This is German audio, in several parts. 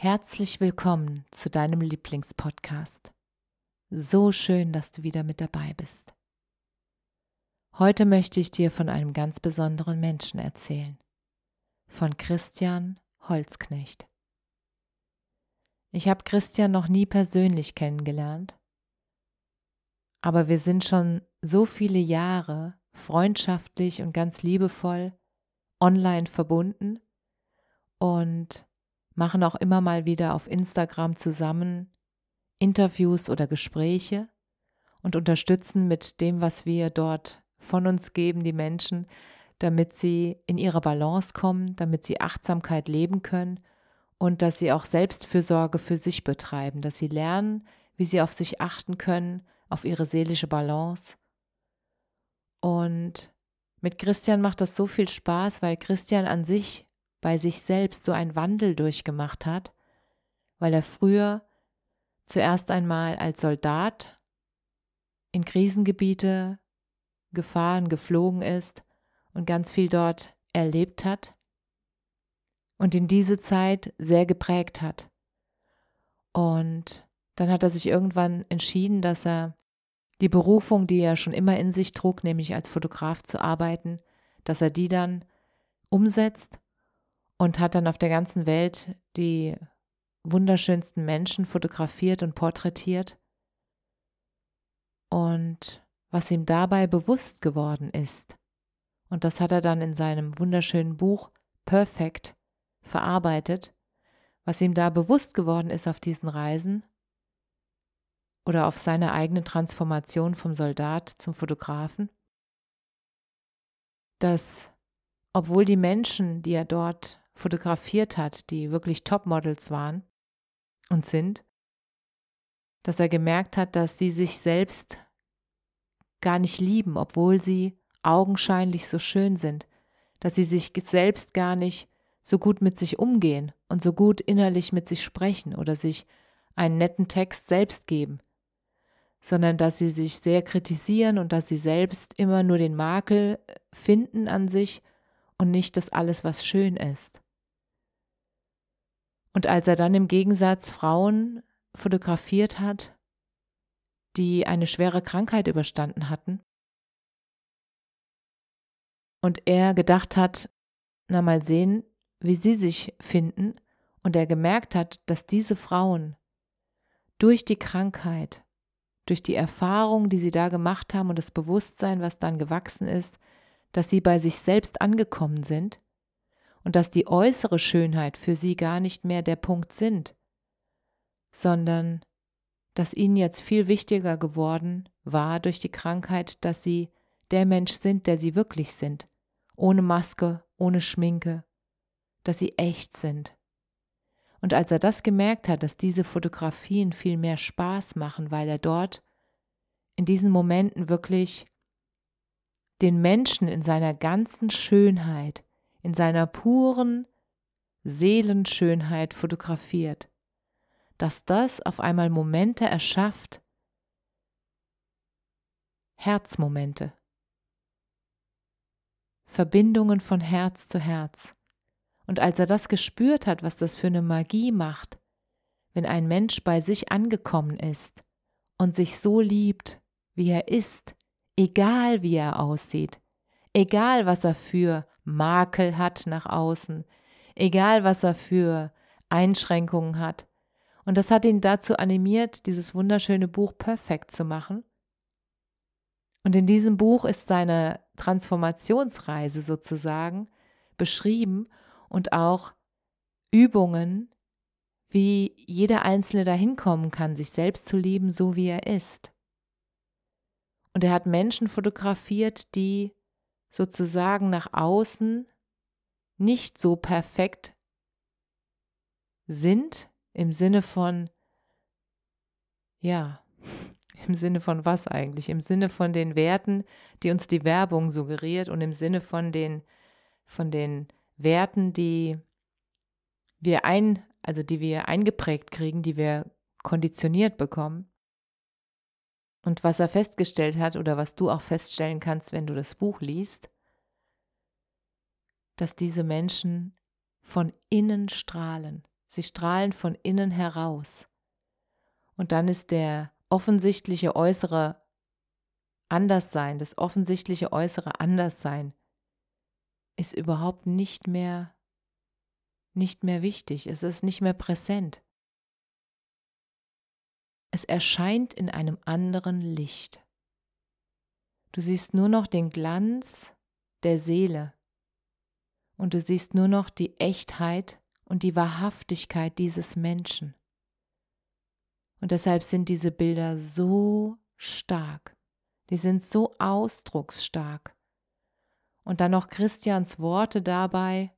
Herzlich willkommen zu deinem Lieblingspodcast. So schön, dass du wieder mit dabei bist. Heute möchte ich dir von einem ganz besonderen Menschen erzählen. Von Christian Holzknecht. Ich habe Christian noch nie persönlich kennengelernt, aber wir sind schon so viele Jahre freundschaftlich und ganz liebevoll online verbunden und machen auch immer mal wieder auf Instagram zusammen Interviews oder Gespräche und unterstützen mit dem, was wir dort von uns geben, die Menschen, damit sie in ihre Balance kommen, damit sie Achtsamkeit leben können und dass sie auch Selbstfürsorge für sich betreiben, dass sie lernen, wie sie auf sich achten können, auf ihre seelische Balance. Und mit Christian macht das so viel Spaß, weil Christian an sich bei sich selbst so einen Wandel durchgemacht hat, weil er früher zuerst einmal als Soldat in Krisengebiete gefahren, geflogen ist und ganz viel dort erlebt hat und in diese Zeit sehr geprägt hat. Und dann hat er sich irgendwann entschieden, dass er die Berufung, die er schon immer in sich trug, nämlich als Fotograf zu arbeiten, dass er die dann umsetzt und hat dann auf der ganzen Welt die wunderschönsten Menschen fotografiert und porträtiert. Und was ihm dabei bewusst geworden ist, und das hat er dann in seinem wunderschönen Buch Perfect verarbeitet, was ihm da bewusst geworden ist auf diesen Reisen oder auf seine eigene Transformation vom Soldat zum Fotografen, dass obwohl die Menschen, die er dort fotografiert hat, die wirklich Topmodels waren und sind, dass er gemerkt hat, dass sie sich selbst gar nicht lieben, obwohl sie augenscheinlich so schön sind, dass sie sich selbst gar nicht so gut mit sich umgehen und so gut innerlich mit sich sprechen oder sich einen netten Text selbst geben, sondern dass sie sich sehr kritisieren und dass sie selbst immer nur den Makel finden an sich und nicht das alles, was schön ist. Und als er dann im Gegensatz Frauen fotografiert hat, die eine schwere Krankheit überstanden hatten, und er gedacht hat, na mal sehen, wie sie sich finden, und er gemerkt hat, dass diese Frauen durch die Krankheit, durch die Erfahrung, die sie da gemacht haben und das Bewusstsein, was dann gewachsen ist, dass sie bei sich selbst angekommen sind, und dass die äußere Schönheit für sie gar nicht mehr der Punkt sind, sondern dass ihnen jetzt viel wichtiger geworden war durch die Krankheit, dass sie der Mensch sind, der sie wirklich sind, ohne Maske, ohne Schminke, dass sie echt sind. Und als er das gemerkt hat, dass diese Fotografien viel mehr Spaß machen, weil er dort in diesen Momenten wirklich den Menschen in seiner ganzen Schönheit in seiner puren Seelenschönheit fotografiert, dass das auf einmal Momente erschafft, Herzmomente, Verbindungen von Herz zu Herz. Und als er das gespürt hat, was das für eine Magie macht, wenn ein Mensch bei sich angekommen ist und sich so liebt, wie er ist, egal wie er aussieht, egal was er für Makel hat nach außen, egal was er für Einschränkungen hat. Und das hat ihn dazu animiert, dieses wunderschöne Buch perfekt zu machen. Und in diesem Buch ist seine Transformationsreise sozusagen beschrieben und auch Übungen, wie jeder Einzelne dahin kommen kann, sich selbst zu lieben, so wie er ist. Und er hat Menschen fotografiert, die sozusagen nach außen nicht so perfekt sind, im Sinne von, ja, im Sinne von was eigentlich? Im Sinne von den Werten, die uns die Werbung suggeriert und im Sinne von den, von den Werten, die wir ein, also die wir eingeprägt kriegen, die wir konditioniert bekommen. Und was er festgestellt hat oder was du auch feststellen kannst, wenn du das Buch liest, dass diese Menschen von innen strahlen. Sie strahlen von innen heraus. Und dann ist der offensichtliche äußere Anderssein, das offensichtliche äußere Anderssein ist überhaupt nicht mehr nicht mehr wichtig, es ist nicht mehr präsent. Es erscheint in einem anderen Licht. Du siehst nur noch den Glanz der Seele und du siehst nur noch die Echtheit und die Wahrhaftigkeit dieses Menschen. Und deshalb sind diese Bilder so stark. Die sind so ausdrucksstark. Und dann noch Christians Worte dabei,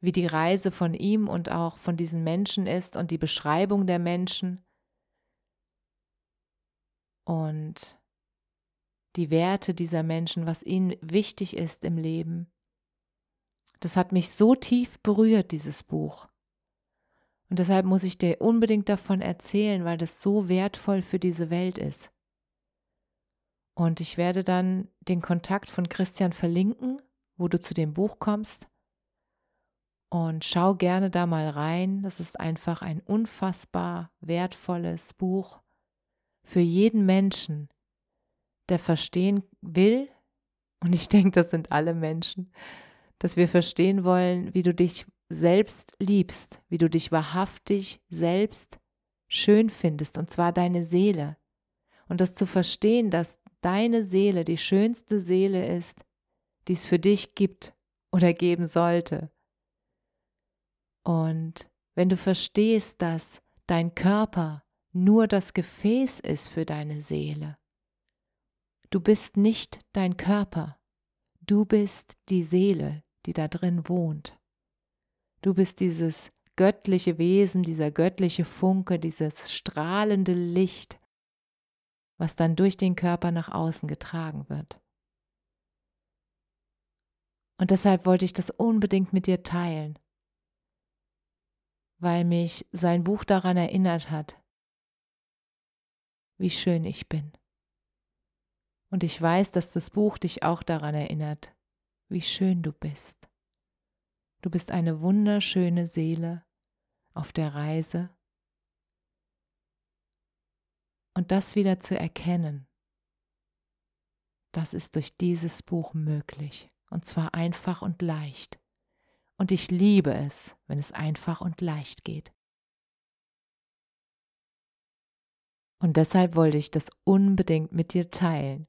wie die Reise von ihm und auch von diesen Menschen ist und die Beschreibung der Menschen und die Werte dieser Menschen, was ihnen wichtig ist im Leben. Das hat mich so tief berührt, dieses Buch. Und deshalb muss ich dir unbedingt davon erzählen, weil das so wertvoll für diese Welt ist. Und ich werde dann den Kontakt von Christian verlinken, wo du zu dem Buch kommst. Und schau gerne da mal rein. Das ist einfach ein unfassbar wertvolles Buch für jeden Menschen, der verstehen will. Und ich denke, das sind alle Menschen, dass wir verstehen wollen, wie du dich selbst liebst, wie du dich wahrhaftig selbst schön findest, und zwar deine Seele. Und das zu verstehen, dass deine Seele die schönste Seele ist, die es für dich gibt oder geben sollte. Und wenn du verstehst, dass dein Körper nur das Gefäß ist für deine Seele, du bist nicht dein Körper, du bist die Seele, die da drin wohnt. Du bist dieses göttliche Wesen, dieser göttliche Funke, dieses strahlende Licht, was dann durch den Körper nach außen getragen wird. Und deshalb wollte ich das unbedingt mit dir teilen, weil mich sein Buch daran erinnert hat, wie schön ich bin. Und ich weiß, dass das Buch dich auch daran erinnert, wie schön du bist. Du bist eine wunderschöne Seele auf der Reise. Und das wieder zu erkennen, das ist durch dieses Buch möglich. Und zwar einfach und leicht. Und ich liebe es, wenn es einfach und leicht geht. Und deshalb wollte ich das unbedingt mit dir teilen.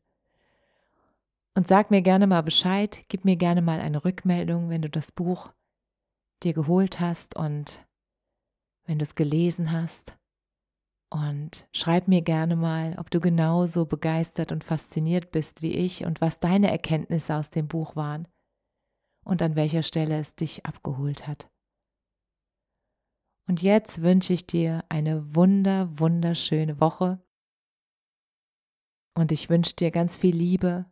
Und sag mir gerne mal Bescheid, gib mir gerne mal eine Rückmeldung, wenn du das Buch dir geholt hast und wenn du es gelesen hast. Und schreib mir gerne mal, ob du genauso begeistert und fasziniert bist wie ich und was deine Erkenntnisse aus dem Buch waren und an welcher Stelle es dich abgeholt hat. Und jetzt wünsche ich dir eine wunder, wunderschöne Woche und ich wünsche dir ganz viel Liebe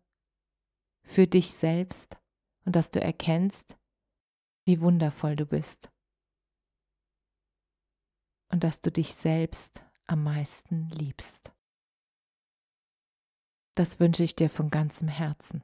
für dich selbst und dass du erkennst, wie wundervoll du bist und dass du dich selbst am meisten liebst. Das wünsche ich dir von ganzem Herzen.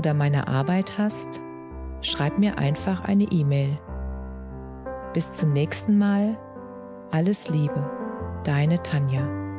oder meiner Arbeit hast, schreib mir einfach eine E-Mail. Bis zum nächsten Mal. Alles Liebe, deine Tanja.